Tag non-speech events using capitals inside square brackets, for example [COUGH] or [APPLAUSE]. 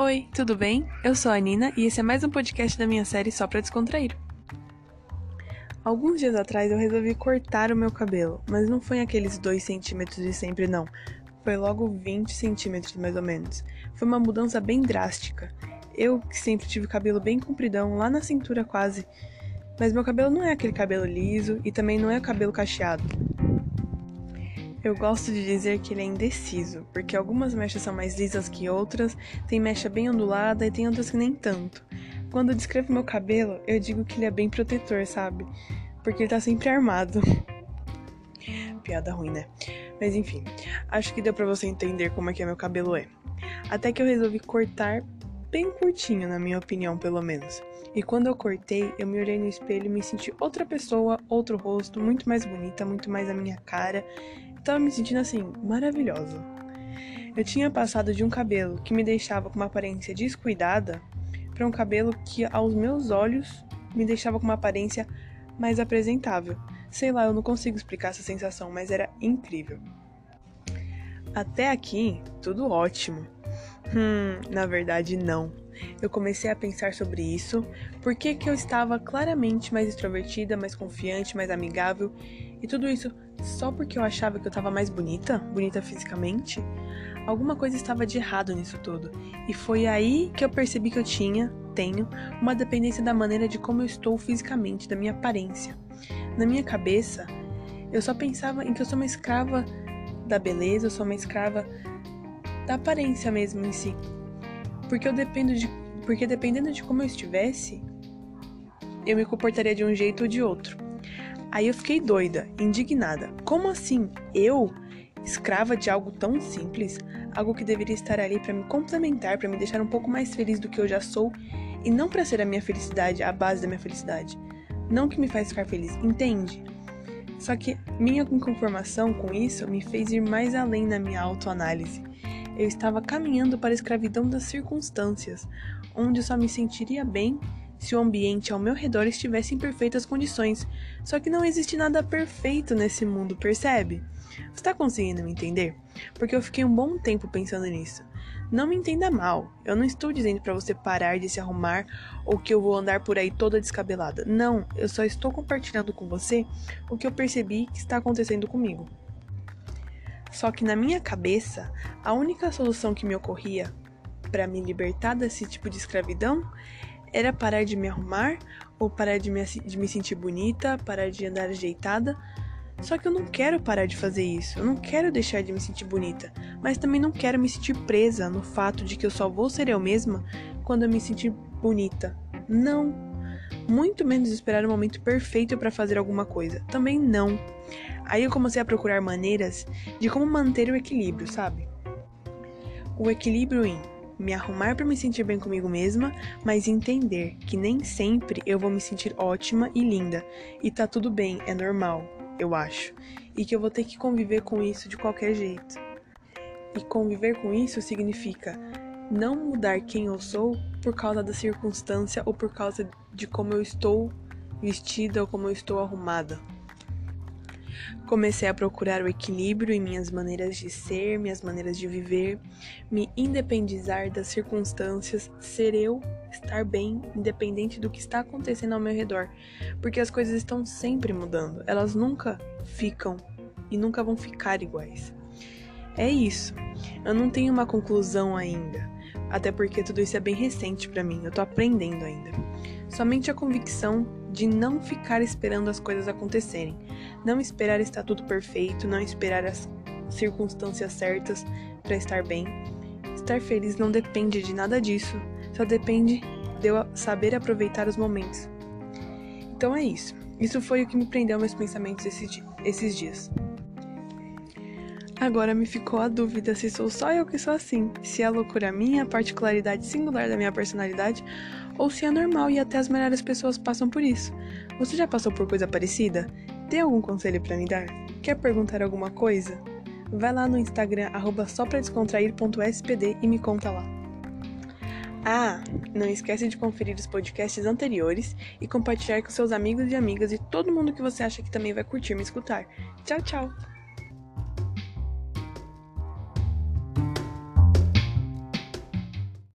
Oi, tudo bem? Eu sou a Nina e esse é mais um podcast da minha série Só pra Descontrair. Alguns dias atrás eu resolvi cortar o meu cabelo, mas não foi aqueles 2 centímetros de sempre, não. Foi logo 20 centímetros mais ou menos. Foi uma mudança bem drástica. Eu, que sempre tive cabelo bem compridão, lá na cintura quase. Mas meu cabelo não é aquele cabelo liso e também não é cabelo cacheado. Eu gosto de dizer que ele é indeciso, porque algumas mechas são mais lisas que outras, tem mecha bem ondulada e tem outras que nem tanto. Quando eu descrevo meu cabelo, eu digo que ele é bem protetor, sabe? Porque ele tá sempre armado. [LAUGHS] Piada ruim, né? Mas enfim, acho que deu para você entender como é que meu cabelo é. Até que eu resolvi cortar bem curtinho, na minha opinião, pelo menos. E quando eu cortei, eu me olhei no espelho e me senti outra pessoa, outro rosto, muito mais bonita, muito mais a minha cara tava me sentindo assim, maravilhosa. Eu tinha passado de um cabelo que me deixava com uma aparência descuidada para um cabelo que, aos meus olhos, me deixava com uma aparência mais apresentável. Sei lá, eu não consigo explicar essa sensação, mas era incrível. Até aqui, tudo ótimo. Hum, na verdade, não. Eu comecei a pensar sobre isso, por que eu estava claramente mais extrovertida, mais confiante, mais amigável, e tudo isso só porque eu achava que eu estava mais bonita, bonita fisicamente? Alguma coisa estava de errado nisso tudo, e foi aí que eu percebi que eu tinha, tenho, uma dependência da maneira de como eu estou fisicamente, da minha aparência. Na minha cabeça, eu só pensava em que eu sou uma escrava da beleza, eu sou uma escrava da aparência mesmo em si. Porque eu dependo de. Porque dependendo de como eu estivesse, eu me comportaria de um jeito ou de outro. Aí eu fiquei doida, indignada. Como assim? Eu? Escrava de algo tão simples? Algo que deveria estar ali para me complementar, para me deixar um pouco mais feliz do que eu já sou e não para ser a minha felicidade, a base da minha felicidade. Não que me faz ficar feliz, entende? Só que minha inconformação com isso me fez ir mais além na minha autoanálise eu estava caminhando para a escravidão das circunstâncias, onde só me sentiria bem se o ambiente ao meu redor estivesse em perfeitas condições. Só que não existe nada perfeito nesse mundo, percebe? Você está conseguindo me entender? Porque eu fiquei um bom tempo pensando nisso. Não me entenda mal, eu não estou dizendo para você parar de se arrumar ou que eu vou andar por aí toda descabelada. Não, eu só estou compartilhando com você o que eu percebi que está acontecendo comigo. Só que na minha cabeça, a única solução que me ocorria para me libertar desse tipo de escravidão era parar de me arrumar ou parar de me, de me sentir bonita, parar de andar ajeitada. Só que eu não quero parar de fazer isso, eu não quero deixar de me sentir bonita, mas também não quero me sentir presa no fato de que eu só vou ser eu mesma quando eu me sentir bonita. Não. Muito menos esperar o momento perfeito para fazer alguma coisa. Também não. Aí eu comecei a procurar maneiras de como manter o equilíbrio, sabe? O equilíbrio em me arrumar para me sentir bem comigo mesma, mas entender que nem sempre eu vou me sentir ótima e linda, e tá tudo bem, é normal, eu acho, e que eu vou ter que conviver com isso de qualquer jeito. E conviver com isso significa não mudar quem eu sou por causa da circunstância ou por causa de como eu estou vestida ou como eu estou arrumada. Comecei a procurar o equilíbrio em minhas maneiras de ser, minhas maneiras de viver, me independizar das circunstâncias, ser eu, estar bem, independente do que está acontecendo ao meu redor, porque as coisas estão sempre mudando, elas nunca ficam e nunca vão ficar iguais. É isso. Eu não tenho uma conclusão ainda, até porque tudo isso é bem recente para mim, eu tô aprendendo ainda. Somente a convicção de não ficar esperando as coisas acontecerem, não esperar estar tudo perfeito, não esperar as circunstâncias certas para estar bem. Estar feliz não depende de nada disso, só depende de eu saber aproveitar os momentos. Então é isso. Isso foi o que me prendeu meus pensamentos esses dias. Agora me ficou a dúvida se sou só eu que sou assim, se é loucura minha, particularidade singular da minha personalidade, ou se é normal e até as melhores pessoas passam por isso. Você já passou por coisa parecida? Tem algum conselho para me dar? Quer perguntar alguma coisa? Vai lá no Instagram sopradescontrair.spd e me conta lá. Ah, não esquece de conferir os podcasts anteriores e compartilhar com seus amigos e amigas e todo mundo que você acha que também vai curtir me escutar. Tchau, tchau!